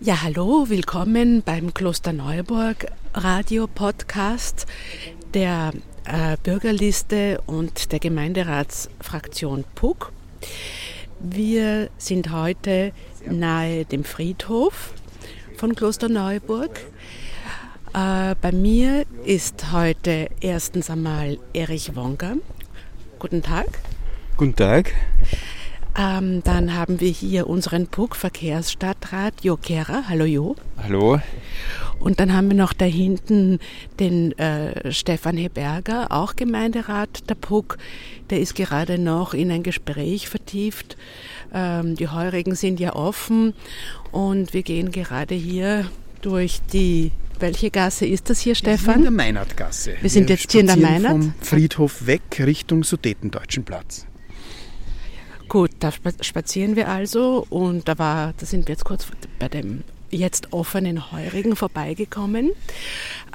Ja, hallo, willkommen beim Kloster Neuburg Radio Podcast der äh, Bürgerliste und der Gemeinderatsfraktion PUC. Wir sind heute nahe dem Friedhof von Kloster Neuburg. Äh, bei mir ist heute erstens einmal Erich Wonga. Guten Tag. Guten Tag. Ähm, dann haben wir hier unseren PUC Verkehrsstadtrat Jo Kehrer. Hallo Jo. Hallo. Und dann haben wir noch da hinten den äh, Stefan Heberger, auch Gemeinderat der PUC. Der ist gerade noch in ein Gespräch vertieft. Ähm, die Heurigen sind ja offen und wir gehen gerade hier durch die welche Gasse ist das hier, Stefan? Wir in der Meinertgasse. Wir sind jetzt hier in der Meinert. vom Friedhof weg Richtung Sudetendeutschen Platz. Gut, da spazieren wir also und da war, da sind wir jetzt kurz bei dem jetzt offenen Heurigen vorbeigekommen.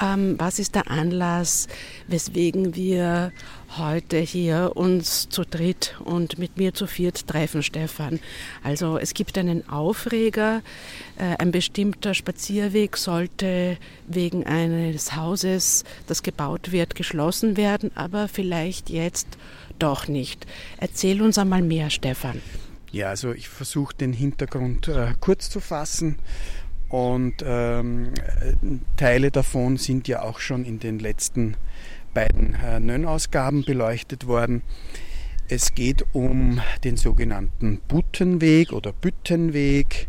Ähm, was ist der Anlass, weswegen wir heute hier uns zu dritt und mit mir zu viert treffen, Stefan? Also es gibt einen Aufreger. Äh, ein bestimmter Spazierweg sollte wegen eines Hauses, das gebaut wird, geschlossen werden, aber vielleicht jetzt doch nicht. Erzähl uns einmal mehr, Stefan. Ja, also ich versuche den Hintergrund äh, kurz zu fassen. Und ähm, Teile davon sind ja auch schon in den letzten beiden äh, Nön-Ausgaben beleuchtet worden. Es geht um den sogenannten Buttenweg oder Büttenweg.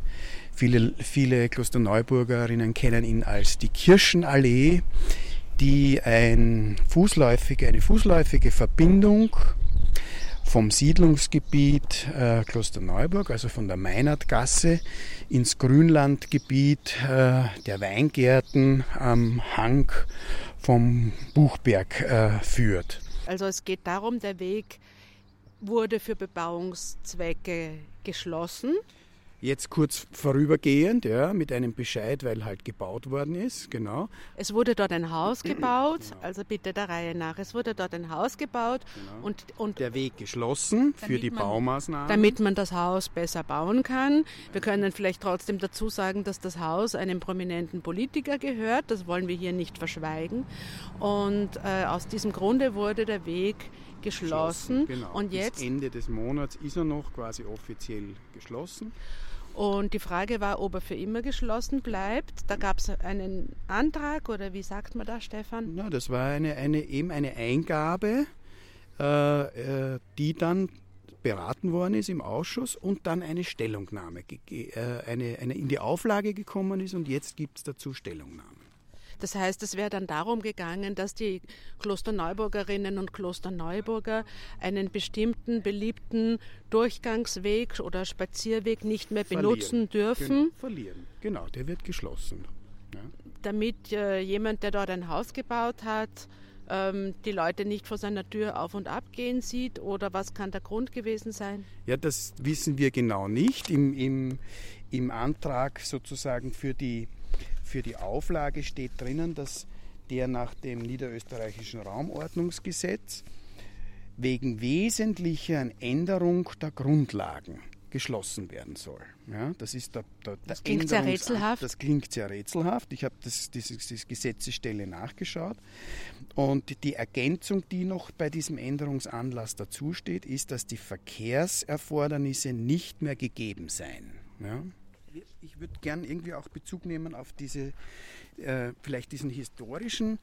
Viele, viele Klosterneuburgerinnen kennen ihn als die Kirchenallee, die ein fußläufige, eine fußläufige Verbindung vom Siedlungsgebiet äh, Klosterneuburg, also von der Meinertgasse, ins Grünlandgebiet äh, der Weingärten am Hang vom Buchberg äh, führt. Also es geht darum, der Weg wurde für Bebauungszwecke geschlossen Jetzt kurz vorübergehend, ja, mit einem Bescheid, weil halt gebaut worden ist, genau. Es wurde dort ein Haus gebaut, genau. also bitte der Reihe nach. Es wurde dort ein Haus gebaut genau. und, und der Weg geschlossen für die man, Baumaßnahmen. Damit man das Haus besser bauen kann. Wir können vielleicht trotzdem dazu sagen, dass das Haus einem prominenten Politiker gehört. Das wollen wir hier nicht verschweigen. Und äh, aus diesem Grunde wurde der Weg geschlossen. Genau. Und jetzt Bis Ende des Monats ist er noch quasi offiziell geschlossen. Und die Frage war, ob er für immer geschlossen bleibt. Da gab es einen Antrag oder wie sagt man da, Stefan? Ja, das war eine, eine, eben eine Eingabe, äh, äh die dann beraten worden ist im Ausschuss und dann eine Stellungnahme, äh, eine, eine in die Auflage gekommen ist und jetzt gibt es dazu Stellungnahme. Das heißt, es wäre dann darum gegangen, dass die Klosterneuburgerinnen und Klosterneuburger einen bestimmten beliebten Durchgangsweg oder Spazierweg nicht mehr benutzen verlieren. dürfen. Gen verlieren, genau, der wird geschlossen. Ja. Damit äh, jemand, der dort ein Haus gebaut hat, ähm, die Leute nicht vor seiner Tür auf und ab gehen sieht oder was kann der Grund gewesen sein? Ja, das wissen wir genau nicht. Im, im, im Antrag sozusagen für die für die Auflage steht drinnen, dass der nach dem niederösterreichischen Raumordnungsgesetz wegen wesentlicher Änderung der Grundlagen geschlossen werden soll. Ja, das ist der, der, das klingt sehr rätselhaft. Das klingt sehr rätselhaft. Ich habe das, diese, diese Gesetzesstelle nachgeschaut. Und die Ergänzung, die noch bei diesem Änderungsanlass dazusteht, ist, dass die Verkehrserfordernisse nicht mehr gegeben seien. Ja? Ich würde gern irgendwie auch Bezug nehmen auf diese, äh, vielleicht diesen historischen,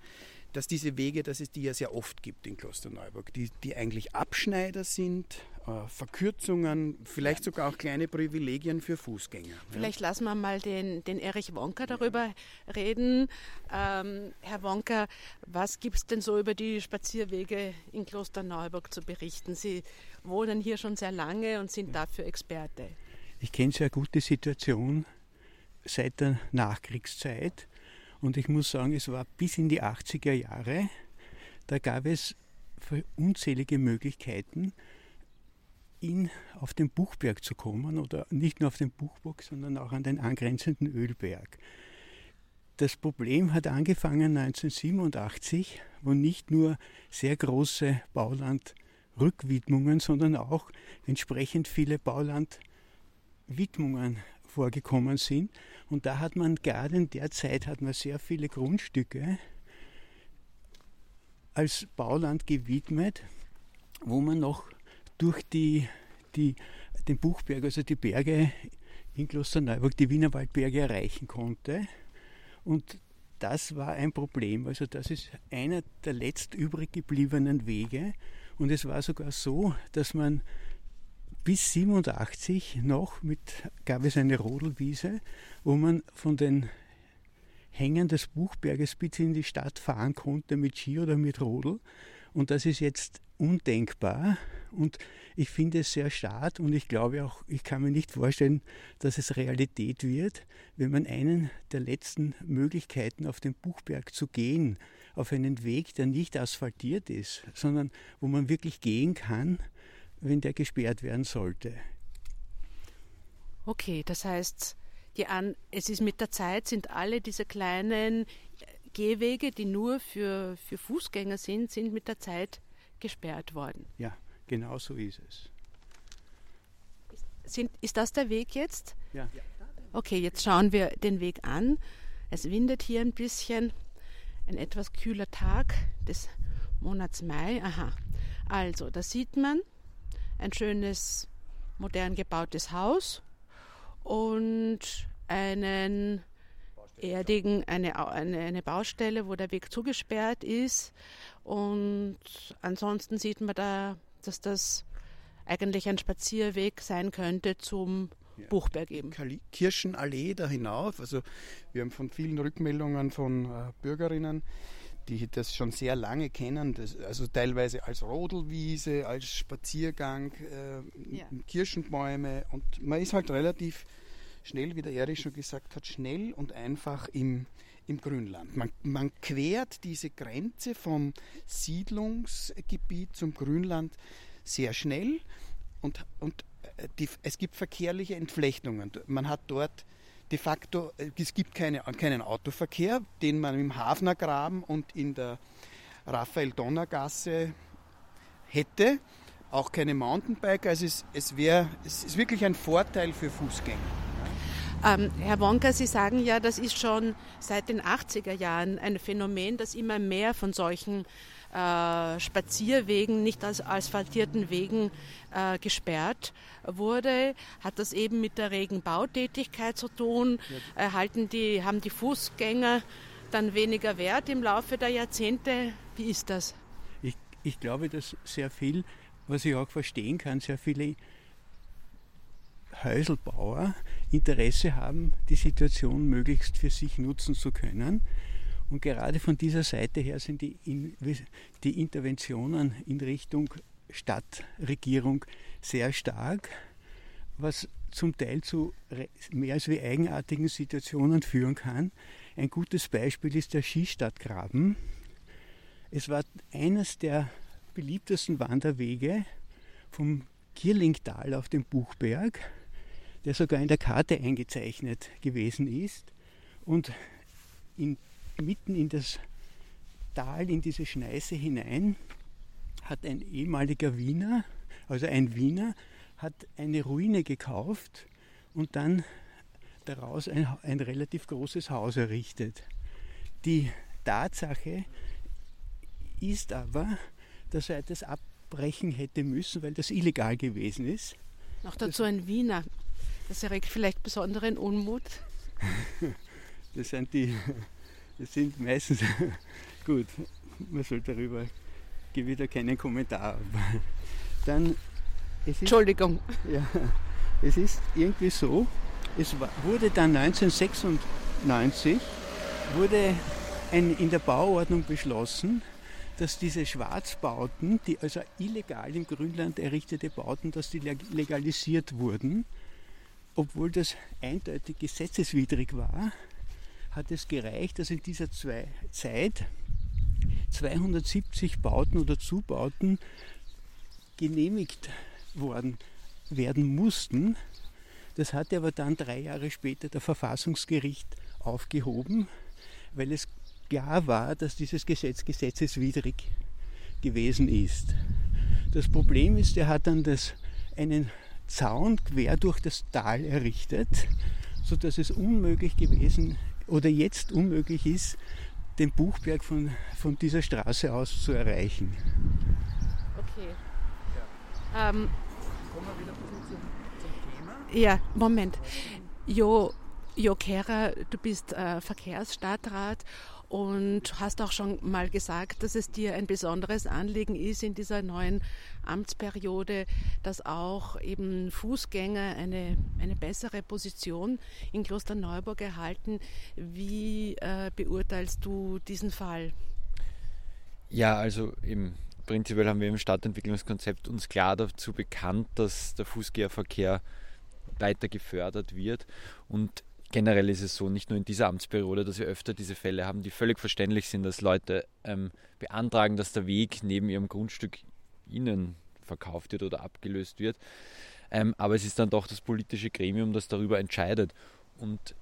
dass diese Wege, dass es die ja sehr oft gibt in Klosterneuburg, die, die eigentlich Abschneider sind, äh, Verkürzungen, vielleicht sogar auch kleine Privilegien für Fußgänger. Vielleicht ja. lassen wir mal den, den Erich Wonka darüber ja. reden. Ähm, Herr Wonka, was gibt es denn so über die Spazierwege in Klosterneuburg zu berichten? Sie wohnen hier schon sehr lange und sind ja. dafür Experte. Ich kenne sehr gut die Situation seit der Nachkriegszeit und ich muss sagen, es war bis in die 80er Jahre, da gab es unzählige Möglichkeiten, in, auf den Buchberg zu kommen oder nicht nur auf den Buchberg, sondern auch an den angrenzenden Ölberg. Das Problem hat angefangen 1987, wo nicht nur sehr große Baulandrückwidmungen, sondern auch entsprechend viele Bauland Widmungen vorgekommen sind. Und da hat man gerade in der Zeit hat man sehr viele Grundstücke als Bauland gewidmet, wo man noch durch die, die, den Buchberg, also die Berge in Klosterneuburg, die Wienerwaldberge erreichen konnte. Und das war ein Problem. Also das ist einer der letzt übrig gebliebenen Wege. Und es war sogar so, dass man bis 87 noch mit, gab es eine Rodelwiese, wo man von den Hängen des Buchberges bis in die Stadt fahren konnte mit Ski oder mit Rodel. Und das ist jetzt undenkbar und ich finde es sehr schade und ich glaube auch, ich kann mir nicht vorstellen, dass es Realität wird, wenn man einen der letzten Möglichkeiten auf den Buchberg zu gehen, auf einen Weg, der nicht asphaltiert ist, sondern wo man wirklich gehen kann, wenn der gesperrt werden sollte. Okay, das heißt, die An es ist mit der Zeit, sind alle diese kleinen Gehwege, die nur für, für Fußgänger sind, sind mit der Zeit gesperrt worden. Ja, genau so ist es. Sind, ist das der Weg jetzt? Ja. Okay, jetzt schauen wir den Weg an. Es windet hier ein bisschen. Ein etwas kühler Tag des Monats Mai. Aha. Also, da sieht man ein schönes, modern gebautes Haus und einen erdigen, eine, eine, eine Baustelle, wo der Weg zugesperrt ist. Und ansonsten sieht man da, dass das eigentlich ein Spazierweg sein könnte zum ja. Buchberg eben. Kirchenallee da hinauf. Also wir haben von vielen Rückmeldungen von äh, Bürgerinnen, die das schon sehr lange kennen, das, also teilweise als Rodelwiese, als Spaziergang, äh, ja. Kirschenbäume und man ist halt relativ schnell, wie der Erich schon gesagt hat, schnell und einfach im, im Grünland. Man, man quert diese Grenze vom Siedlungsgebiet zum Grünland sehr schnell und, und äh, die, es gibt verkehrliche Entflechtungen. Man hat dort de facto, äh, es gibt keine, keinen Autoverkehr, den man im Hafnergraben und in der Raphael-Donner-Gasse hätte. Auch keine Mountainbiker. Also es, es, wär, es ist wirklich ein Vorteil für Fußgänger. Ähm, Herr Wonka, Sie sagen ja, das ist schon seit den 80er Jahren ein Phänomen, dass immer mehr von solchen äh, Spazierwegen, nicht als asphaltierten Wegen äh, gesperrt wurde. Hat das eben mit der regen Bautätigkeit zu tun? Erhalten die, haben die Fußgänger dann weniger Wert im Laufe der Jahrzehnte? Wie ist das? Ich, ich glaube, dass sehr viel, was ich auch verstehen kann, sehr viele Häuselbauer Interesse haben, die Situation möglichst für sich nutzen zu können. Und gerade von dieser Seite her sind die, die Interventionen in Richtung Stadtregierung sehr stark, was zum Teil zu mehr als wie eigenartigen Situationen führen kann. Ein gutes Beispiel ist der Skistadtgraben. Es war eines der beliebtesten Wanderwege vom Kirlingtal auf den Buchberg der sogar in der Karte eingezeichnet gewesen ist und in, mitten in das Tal, in diese Schneise hinein, hat ein ehemaliger Wiener, also ein Wiener, hat eine Ruine gekauft und dann daraus ein, ein relativ großes Haus errichtet. Die Tatsache ist aber, dass er das abbrechen hätte müssen, weil das illegal gewesen ist. Noch dazu ein Wiener. Das erregt vielleicht besonderen Unmut. Das sind die, das sind meistens, gut, man soll darüber, gebe wieder keinen Kommentar. Dann, ist, Entschuldigung. Ja, es ist irgendwie so, es wurde dann 1996 wurde ein, in der Bauordnung beschlossen, dass diese Schwarzbauten, die also illegal im Grünland errichtete Bauten, dass die legalisiert wurden obwohl das eindeutig gesetzeswidrig war, hat es gereicht, dass in dieser zwei Zeit 270 Bauten oder Zubauten genehmigt worden werden mussten. Das hatte aber dann drei Jahre später der Verfassungsgericht aufgehoben, weil es klar war, dass dieses Gesetz gesetzeswidrig gewesen ist. Das Problem ist, er hat dann das, einen Zaun quer durch das Tal errichtet, sodass es unmöglich gewesen oder jetzt unmöglich ist, den Buchberg von, von dieser Straße aus zu erreichen. Okay. Ja. Ähm, Kommen wir wieder zum, zum Thema? Ja, Moment. Jo, jo Kera, du bist äh, Verkehrsstadtrat und hast auch schon mal gesagt, dass es dir ein besonderes Anliegen ist in dieser neuen Amtsperiode, dass auch eben Fußgänger eine, eine bessere Position in Klosterneuburg erhalten. Wie äh, beurteilst du diesen Fall? Ja, also im prinzipiell haben wir im Stadtentwicklungskonzept uns klar dazu bekannt, dass der Fußgängerverkehr weiter gefördert wird und generell ist es so, nicht nur in dieser Amtsperiode, dass wir öfter diese Fälle haben, die völlig verständlich sind, dass Leute ähm, beantragen, dass der Weg neben ihrem Grundstück ihnen verkauft wird oder abgelöst wird. Ähm, aber es ist dann doch das politische Gremium, das darüber entscheidet. Und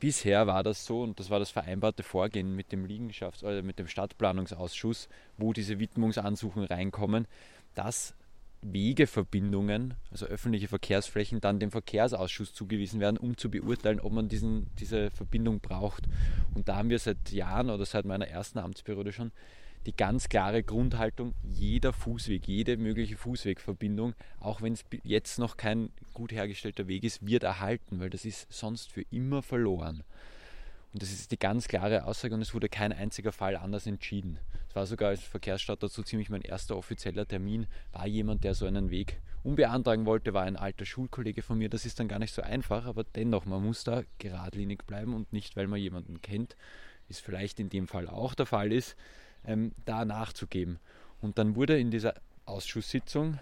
bisher war das so, und das war das vereinbarte Vorgehen mit dem Liegenschafts- oder mit dem Stadtplanungsausschuss, wo diese Widmungsansuchen reinkommen, dass Wegeverbindungen, also öffentliche Verkehrsflächen, dann dem Verkehrsausschuss zugewiesen werden, um zu beurteilen, ob man diesen, diese Verbindung braucht. Und da haben wir seit Jahren oder seit meiner ersten Amtsperiode schon die ganz klare Grundhaltung, jeder Fußweg, jede mögliche Fußwegverbindung, auch wenn es jetzt noch kein gut hergestellter Weg ist, wird erhalten, weil das ist sonst für immer verloren. Und das ist die ganz klare Aussage und es wurde kein einziger Fall anders entschieden. Es war sogar als Verkehrsstadt dazu ziemlich mein erster offizieller Termin, war jemand, der so einen Weg unbeantragen wollte, war ein alter Schulkollege von mir. Das ist dann gar nicht so einfach, aber dennoch, man muss da geradlinig bleiben und nicht, weil man jemanden kennt, wie es vielleicht in dem Fall auch der Fall ist, ähm, da nachzugeben. Und dann wurde in dieser Ausschusssitzung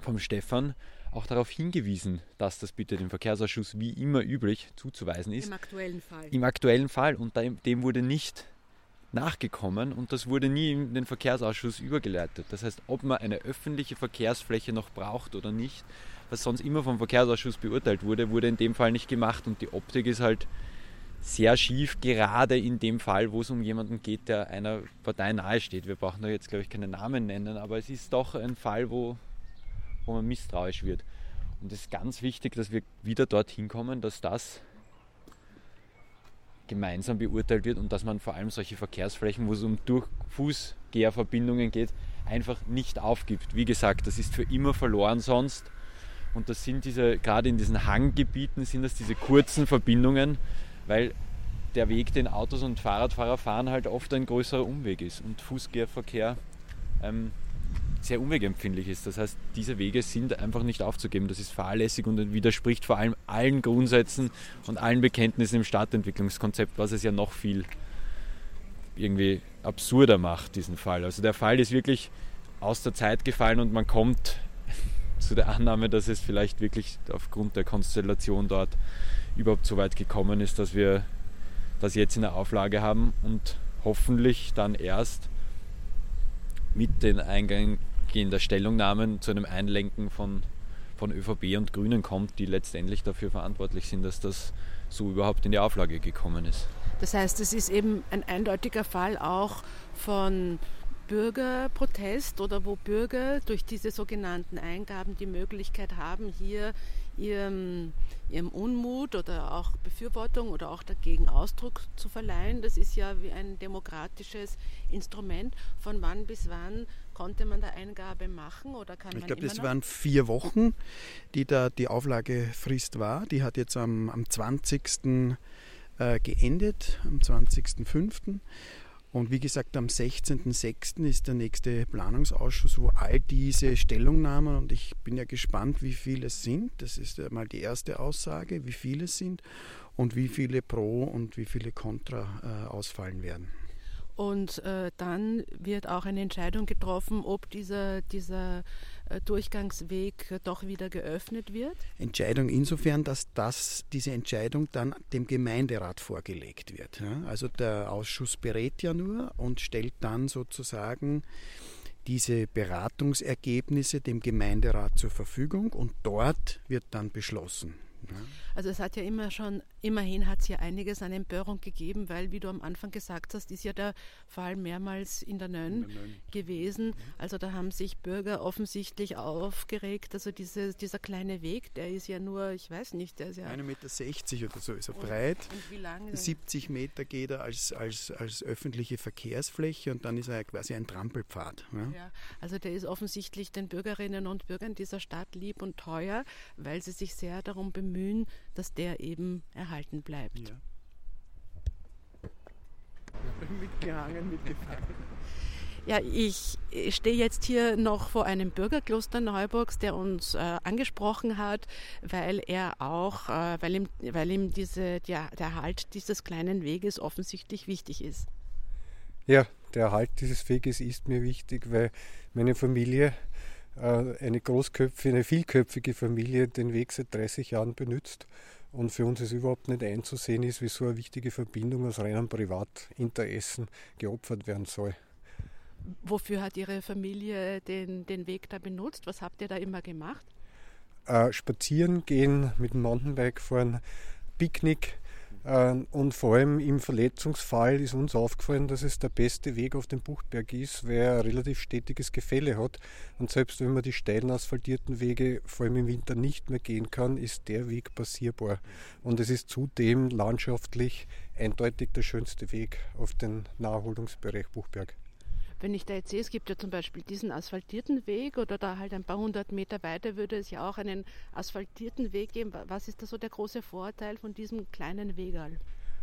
vom Stefan auch darauf hingewiesen, dass das bitte dem Verkehrsausschuss wie immer üblich zuzuweisen ist. Im aktuellen Fall. Im aktuellen Fall. Und dem wurde nicht nachgekommen und das wurde nie in den Verkehrsausschuss übergeleitet. Das heißt, ob man eine öffentliche Verkehrsfläche noch braucht oder nicht, was sonst immer vom Verkehrsausschuss beurteilt wurde, wurde in dem Fall nicht gemacht und die Optik ist halt sehr schief, gerade in dem Fall, wo es um jemanden geht, der einer Partei nahesteht. Wir brauchen da jetzt, glaube ich, keine Namen nennen, aber es ist doch ein Fall, wo wo man misstrauisch wird. Und es ist ganz wichtig, dass wir wieder dorthin kommen, dass das gemeinsam beurteilt wird und dass man vor allem solche Verkehrsflächen, wo es um durch Fußgängerverbindungen geht, einfach nicht aufgibt. Wie gesagt, das ist für immer verloren sonst. Und das sind diese, gerade in diesen Hanggebieten sind das diese kurzen Verbindungen, weil der Weg, den Autos und Fahrradfahrer fahren, halt oft ein größerer Umweg ist. Und Fußgängerverkehr ähm, sehr umwegempfindlich ist. Das heißt, diese Wege sind einfach nicht aufzugeben. Das ist fahrlässig und widerspricht vor allem allen Grundsätzen und allen Bekenntnissen im Stadtentwicklungskonzept, was es ja noch viel irgendwie absurder macht, diesen Fall. Also der Fall ist wirklich aus der Zeit gefallen und man kommt zu der Annahme, dass es vielleicht wirklich aufgrund der Konstellation dort überhaupt so weit gekommen ist, dass wir das jetzt in der Auflage haben und hoffentlich dann erst mit den eingehenden Stellungnahmen zu einem Einlenken von, von ÖVP und Grünen kommt, die letztendlich dafür verantwortlich sind, dass das so überhaupt in die Auflage gekommen ist. Das heißt, es ist eben ein eindeutiger Fall auch von Bürgerprotest oder wo Bürger durch diese sogenannten Eingaben die Möglichkeit haben, hier ihrem, ihrem Unmut oder auch Befürwortung oder auch dagegen Ausdruck zu verleihen. Das ist ja wie ein demokratisches Instrument. Von wann bis wann konnte man da Eingabe machen oder kann ich man glaube, das noch? waren vier Wochen, die da die Auflagefrist war. Die hat jetzt am, am 20. Äh, geendet, am 20.05. Und wie gesagt, am 16.06. ist der nächste Planungsausschuss, wo all diese Stellungnahmen, und ich bin ja gespannt, wie viele es sind, das ist mal die erste Aussage, wie viele es sind und wie viele Pro und wie viele Contra äh, ausfallen werden. Und äh, dann wird auch eine Entscheidung getroffen, ob dieser, dieser äh, Durchgangsweg doch wieder geöffnet wird. Entscheidung insofern, dass das, diese Entscheidung dann dem Gemeinderat vorgelegt wird. Ja? Also der Ausschuss berät ja nur und stellt dann sozusagen diese Beratungsergebnisse dem Gemeinderat zur Verfügung und dort wird dann beschlossen. Also es hat ja immer schon, immerhin hat es ja einiges an Empörung gegeben, weil, wie du am Anfang gesagt hast, ist ja der Fall mehrmals in der Nön, gewesen. Also da haben sich Bürger offensichtlich aufgeregt. Also diese, dieser kleine Weg, der ist ja nur, ich weiß nicht, der ist ja... 1,60 Meter oder so ist er und, breit. Und wie lange? 70 Meter geht er als, als, als öffentliche Verkehrsfläche und dann ist er quasi ein Trampelpfad. Ja? ja, also der ist offensichtlich den Bürgerinnen und Bürgern dieser Stadt lieb und teuer, weil sie sich sehr darum bemühen, dass der eben erhalten bleibt. Ja. Mitgehangen, mitgefangen. Ja, ich stehe jetzt hier noch vor einem Bürgerkloster Neuburgs, der uns äh, angesprochen hat, weil er auch, äh, weil ihm, weil ihm diese, der, der Erhalt dieses kleinen Weges offensichtlich wichtig ist. Ja, der Erhalt dieses Weges ist mir wichtig, weil meine Familie eine großköpfige, eine vielköpfige Familie den Weg seit 30 Jahren benutzt. Und für uns ist überhaupt nicht einzusehen ist, wie so eine wichtige Verbindung aus reinem Privatinteressen geopfert werden soll. Wofür hat Ihre Familie den, den Weg da benutzt? Was habt ihr da immer gemacht? Äh, spazieren gehen, mit dem Mountainbike fahren, Picknick, und vor allem im Verletzungsfall ist uns aufgefallen, dass es der beste Weg auf dem Buchtberg ist, weil er ein relativ stetiges Gefälle hat. Und selbst wenn man die steilen asphaltierten Wege vor allem im Winter nicht mehr gehen kann, ist der Weg passierbar. Und es ist zudem landschaftlich eindeutig der schönste Weg auf den Naherholungsbereich Buchberg. Wenn ich da jetzt sehe, es gibt ja zum Beispiel diesen asphaltierten Weg oder da halt ein paar hundert Meter weiter würde es ja auch einen asphaltierten Weg geben. Was ist da so der große Vorteil von diesem kleinen Wegal?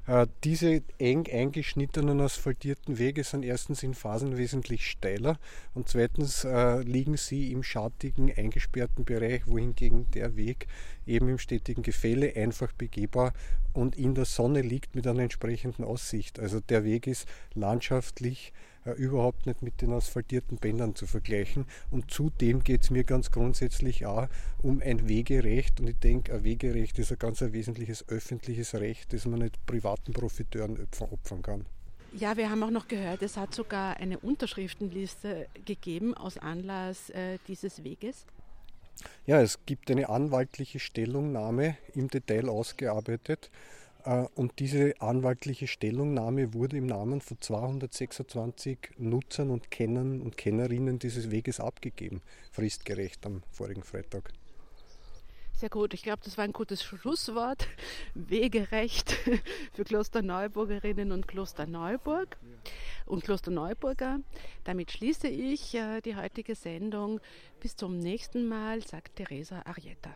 Äh, diese eng eingeschnittenen asphaltierten Wege sind erstens in Phasen wesentlich steiler und zweitens äh, liegen sie im schattigen, eingesperrten Bereich, wohingegen der Weg eben im stetigen Gefälle einfach begehbar und in der Sonne liegt mit einer entsprechenden Aussicht. Also der Weg ist landschaftlich äh, überhaupt nicht mit den asphaltierten Bändern zu vergleichen. Und zudem geht es mir ganz grundsätzlich auch um ein Wegerecht. Und ich denke, ein Wegerecht ist ein ganz ein wesentliches öffentliches Recht, das man nicht privaten Profiteuren opfern kann. Ja, wir haben auch noch gehört, es hat sogar eine Unterschriftenliste gegeben aus Anlass äh, dieses Weges. Ja, es gibt eine anwaltliche Stellungnahme im Detail ausgearbeitet und diese anwaltliche Stellungnahme wurde im Namen von 226 Nutzern und Kennern und Kennerinnen dieses Weges abgegeben, fristgerecht am vorigen Freitag. Sehr gut, ich glaube, das war ein gutes Schlusswort. Wegerecht für Klosterneuburgerinnen und Klosterneuburg und Klosterneuburger. Damit schließe ich äh, die heutige Sendung. Bis zum nächsten Mal, sagt Teresa Arietta.